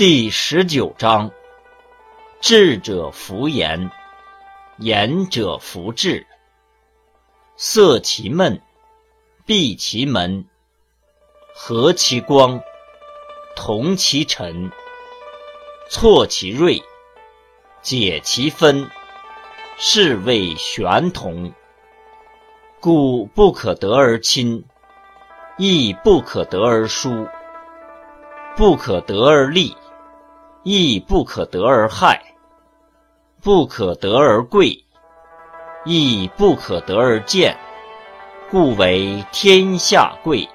第十九章：智者弗言，言者弗智。塞其闷，闭其门，和其光，同其尘，挫其锐，解其分，是谓玄同。故不可得而亲，亦不可得而疏；不可得而利，亦不可得而害；不可得而贵，亦不可得而贱。故为天下贵。